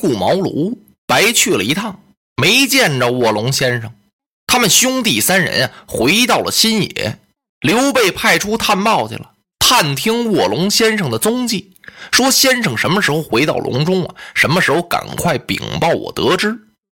顾茅庐，白去了一趟，没见着卧龙先生。他们兄弟三人啊，回到了新野。刘备派出探报去了，探听卧龙先生的踪迹，说先生什么时候回到隆中啊？什么时候赶快禀报我得知。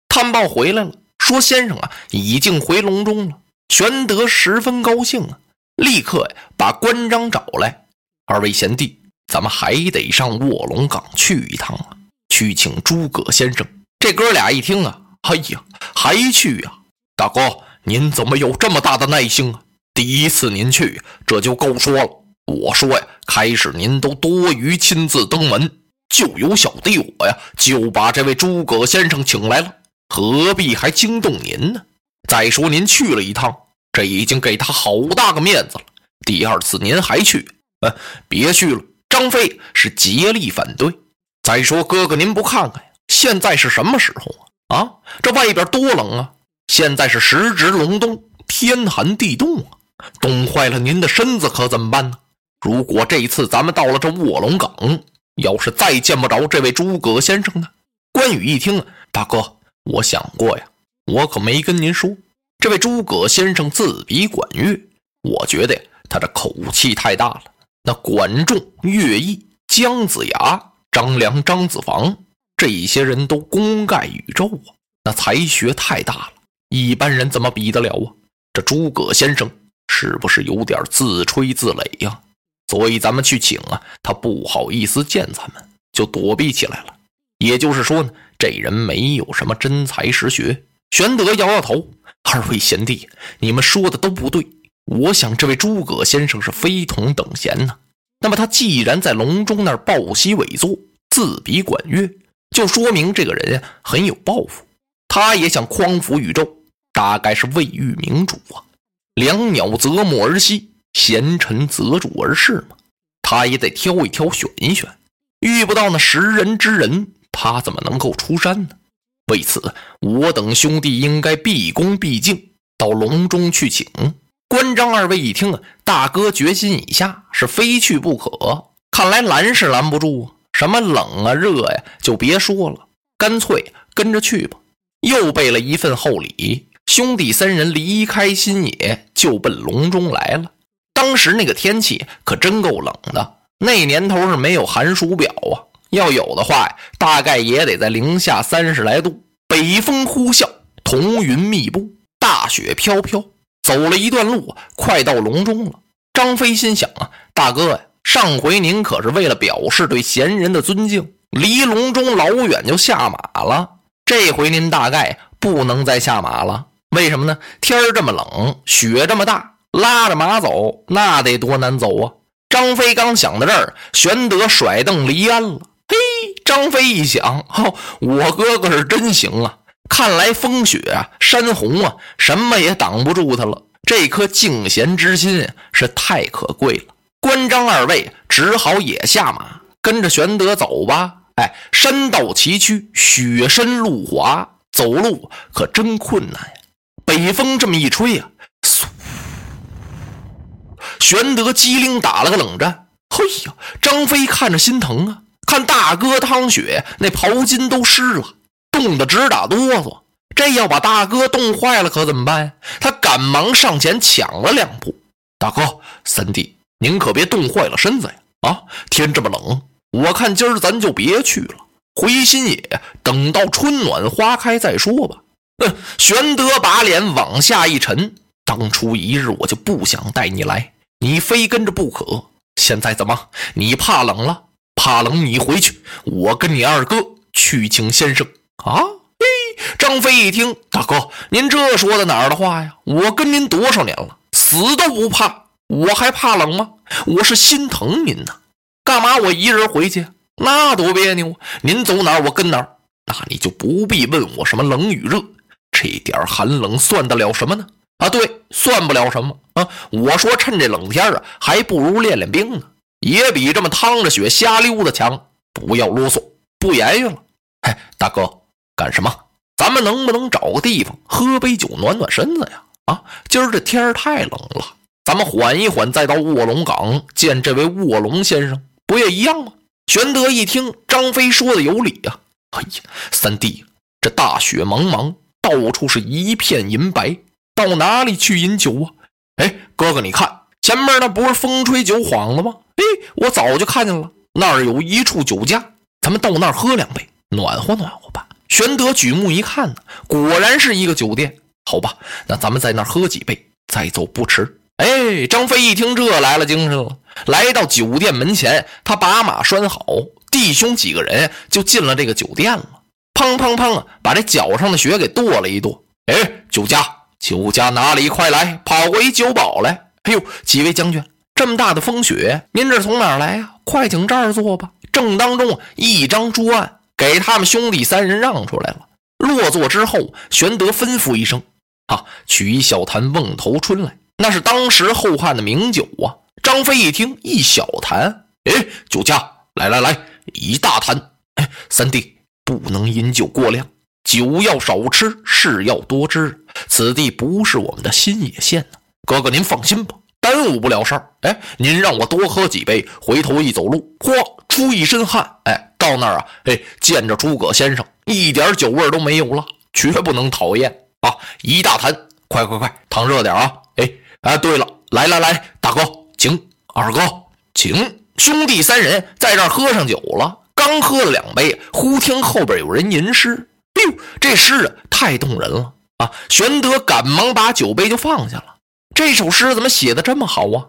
探报回来了，说先生啊已经回隆中了。玄德十分高兴啊，立刻呀把关张找来。二位贤弟，咱们还得上卧龙岗去一趟啊，去请诸葛先生。这哥俩一听啊，哎呀，还去呀？大哥，您怎么有这么大的耐性啊？第一次您去，这就够说了。我说呀，开始您都多余亲自登门，就有小弟我呀，就把这位诸葛先生请来了，何必还惊动您呢？再说您去了一趟，这已经给他好大个面子了。第二次您还去，呃，别去了。张飞是竭力反对。再说哥哥，您不看看呀，现在是什么时候啊？啊，这外边多冷啊！现在是时值隆冬，天寒地冻啊。冻坏了您的身子可怎么办呢？如果这一次咱们到了这卧龙岗，要是再见不着这位诸葛先生呢？关羽一听，大哥，我想过呀，我可没跟您说，这位诸葛先生自比管乐，我觉得他这口气太大了。那管仲、乐毅、姜子牙、张良、张子房这些人都功盖宇宙啊，那才学太大了，一般人怎么比得了啊？这诸葛先生。是不是有点自吹自擂呀？所以咱们去请啊，他不好意思见咱们，就躲避起来了。也就是说呢，这人没有什么真才实学。玄德摇摇头：“二位贤弟，你们说的都不对。我想这位诸葛先生是非同等闲呢。那么他既然在隆中那儿抱膝委坐，自比管乐，就说明这个人呀很有抱负。他也想匡扶宇宙，大概是未遇明主啊。”良鸟择木而栖，贤臣择主而事嘛。他也得挑一挑，选一选。遇不到那识人之人，他怎么能够出山呢？为此，我等兄弟应该毕恭毕敬，到隆中去请。关张二位一听啊，大哥决心已下，是非去不可。看来拦是拦不住啊。什么冷啊热呀，就别说了，干脆跟着去吧。又备了一份厚礼。兄弟三人离开新野，就奔隆中来了。当时那个天气可真够冷的，那年头是没有寒暑表啊，要有的话呀，大概也得在零下三十来度。北风呼啸，彤云密布，大雪飘飘。走了一段路，快到隆中了。张飞心想啊，大哥呀，上回您可是为了表示对贤人的尊敬，离隆中老远就下马了。这回您大概不能再下马了。为什么呢？天这么冷，雪这么大，拉着马走，那得多难走啊！张飞刚想到这儿，玄德甩凳离鞍了。嘿，张飞一想，哦，我哥哥是真行啊！看来风雪啊，山洪啊，什么也挡不住他了。这颗敬贤之心是太可贵了。关张二位只好也下马，跟着玄德走吧。哎，山道崎岖，雪深路滑，走路可真困难呀。北风这么一吹呀，玄德机灵打了个冷战。嘿呀，张飞看着心疼啊，看大哥汤雪那袍襟都湿了，冻得直打哆嗦。这要把大哥冻坏了可怎么办呀？他赶忙上前抢了两步。大哥、三弟，您可别冻坏了身子呀！啊，天这么冷，我看今儿咱就别去了，回新野，等到春暖花开再说吧。哼！玄德把脸往下一沉。当初一日我就不想带你来，你非跟着不可。现在怎么？你怕冷了？怕冷你回去，我跟你二哥去请先生啊！嘿，张飞一听，大哥，您这说的哪儿的话呀？我跟您多少年了，死都不怕，我还怕冷吗？我是心疼您呐。干嘛我一人回去？那多别扭！您走哪儿，我跟哪儿。那你就不必问我什么冷与热。这点寒冷算得了什么呢？啊，对，算不了什么啊！我说趁这冷天啊，还不如练练兵呢，也比这么趟着雪瞎溜达强。不要啰嗦，不言语了。哎，大哥，干什么？咱们能不能找个地方喝杯酒暖暖身子呀？啊，今儿这天儿太冷了，咱们缓一缓，再到卧龙岗见这位卧龙先生，不也一样吗？玄德一听张飞说的有理呀，哎呀，三弟，这大雪茫茫，到处是一片银白，到哪里去饮酒啊？哎，哥哥，你看前面那不是风吹酒幌子吗？哎，我早就看见了，那儿有一处酒家，咱们到那儿喝两杯，暖和暖和吧。玄德举目一看呢，果然是一个酒店。好吧，那咱们在那儿喝几杯，再走不迟。哎，张飞一听这来了精神了，来到酒店门前，他把马拴好，弟兄几个人就进了这个酒店了。砰砰砰啊，把这脚上的雪给跺了一跺。哎，酒家，酒家哪里？快来，跑过一酒保来。哎呦，几位将军，这么大的风雪，您这从哪儿来呀？快请这儿坐吧。正当中，一张桌案给他们兄弟三人让出来了。落座之后，玄德吩咐一声。啊，取一小坛瓮头春来，那是当时后汉的名酒啊。张飞一听，一小坛，哎，酒家，来来来，一大坛。哎，三弟不能饮酒过量，酒要少吃，事要多知。此地不是我们的新野县呢，哥哥您放心吧，耽误不了事儿。哎，您让我多喝几杯，回头一走路，嚯，出一身汗。哎，到那儿啊，哎，见着诸葛先生，一点酒味都没有了，绝不能讨厌。啊，一大坛，快快快，烫热点啊！哎，哎，对了，来来来，大哥请，二哥请，兄弟三人在这儿喝上酒了。刚喝了两杯，忽听后边有人吟诗。哎呦，这诗啊，太动人了啊！玄德赶忙把酒杯就放下了。这首诗怎么写的这么好啊？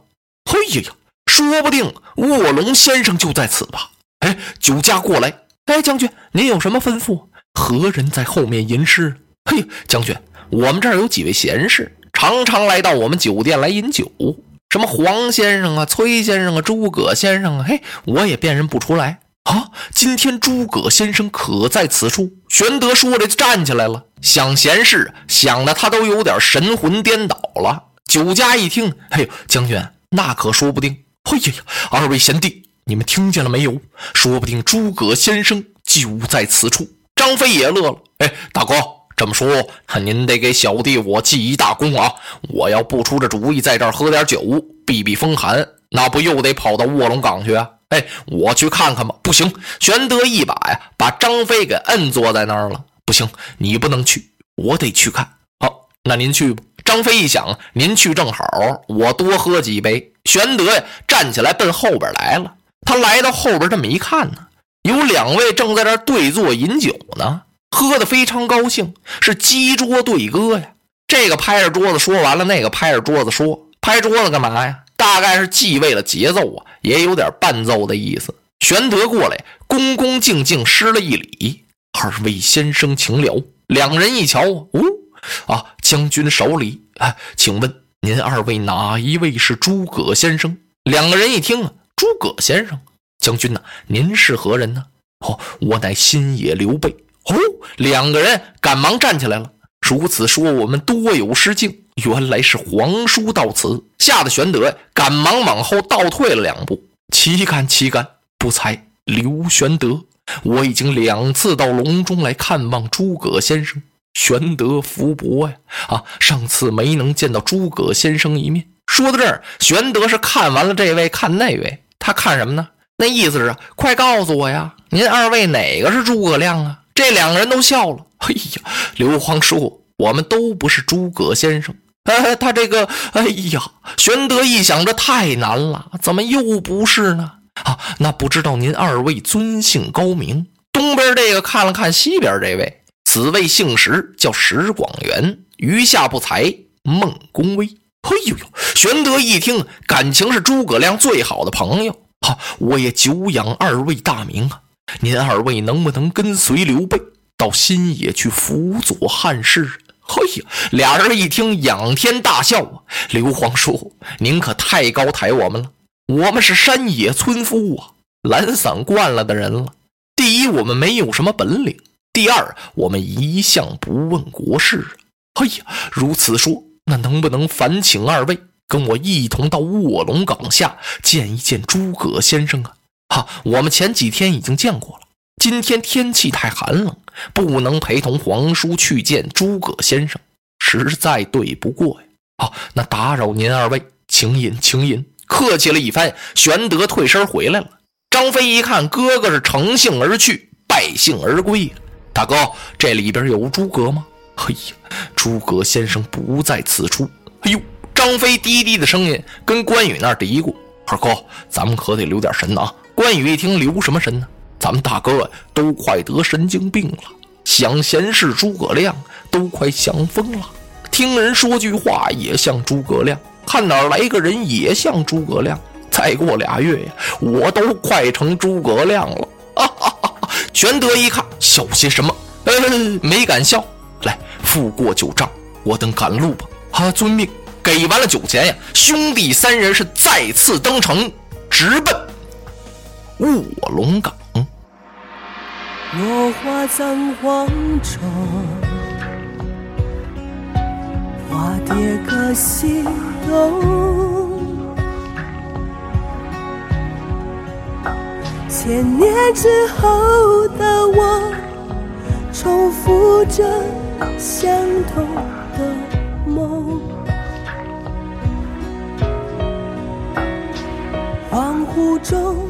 嘿呀呀，说不定卧龙先生就在此吧？哎，酒家过来。哎，将军，您有什么吩咐？何人在后面吟诗？嘿，将军，我们这儿有几位贤士，常常来到我们酒店来饮酒。什么黄先生啊，崔先生啊，诸葛先生啊，嘿，我也辨认不出来啊。今天诸葛先生可在此处？玄德说着就站起来了，想闲事，想的他都有点神魂颠倒了。酒家一听，嘿，将军，那可说不定。嘿呀呀，二位贤弟，你们听见了没有？说不定诸葛先生就在此处。张飞也乐了，哎，大哥。这么说，您得给小弟我记一大功啊！我要不出这主意，在这儿喝点酒，避避风寒，那不又得跑到卧龙岗去啊？哎，我去看看吧。不行，玄德一把呀，把张飞给摁坐在那儿了。不行，你不能去，我得去看。好，那您去吧。张飞一想，您去正好，我多喝几杯。玄德呀，站起来奔后边来了。他来到后边这么一看呢，有两位正在这对坐饮酒呢。喝得非常高兴，是击桌对歌呀。这个拍着桌子说完了，那个拍着桌子说，拍桌子干嘛呀？大概是既为了节奏啊，也有点伴奏的意思。玄德过来，恭恭敬敬施了一礼：“二位先生，请了。”两人一瞧，哦，啊，将军守礼。啊，请问您二位哪一位是诸葛先生？两个人一听啊，诸葛先生，将军呐，您是何人呢？哦，我乃新野刘备。哦，两个人赶忙站起来了。如此说，我们多有失敬。原来是皇叔到此，吓得玄德赶忙往后倒退了两步。岂敢岂敢！不才，刘玄德，我已经两次到隆中来看望诸葛先生。玄德福伯呀！啊，上次没能见到诸葛先生一面。说到这儿，玄德是看完了这位，看那位。他看什么呢？那意思是，快告诉我呀，您二位哪个是诸葛亮啊？这两个人都笑了。哎呀，刘皇叔，我们都不是诸葛先生。哎，他这个，哎呀，玄德一想，这太难了，怎么又不是呢？啊，那不知道您二位尊姓高名？东边这个看了看西边这位，此位姓石，叫石广元，余下不才，孟公威。哎呦呦，玄德一听，感情是诸葛亮最好的朋友。好，我也久仰二位大名啊。您二位能不能跟随刘备到新野去辅佐汉室？嘿呀，俩人一听，仰天大笑啊！刘皇叔，您可太高抬我们了。我们是山野村夫啊，懒散惯了的人了。第一，我们没有什么本领；第二，我们一向不问国事。嘿呀，如此说，那能不能烦请二位跟我一同到卧龙岗下见一见诸葛先生啊？哈，我们前几天已经见过了。今天天气太寒冷，不能陪同皇叔去见诸葛先生，实在对不过呀。好，那打扰您二位，请饮，请饮。客气了一番，玄德退身回来了。张飞一看哥哥是乘兴而去，败兴而归。大哥，这里边有诸葛吗？嘿呀，诸葛先生不在此处。哎呦，张飞低低的声音跟关羽那儿嘀咕：“二哥，咱们可得留点神啊！”关羽一听，留什么神呢？咱们大哥都快得神经病了，想闲事诸葛亮都快想疯了。听人说句话也像诸葛亮，看哪儿来个人也像诸葛亮。再过俩月呀，我都快成诸葛亮了。哈哈哈！玄德一看，笑些什么？呃，没敢笑。来，付过九丈，我等赶路吧。啊，遵命。给完了酒钱呀，兄弟三人是再次登城，直奔卧龙岗。落花葬黄冢，花蝶各西东。千年之后的我，重复着相同中。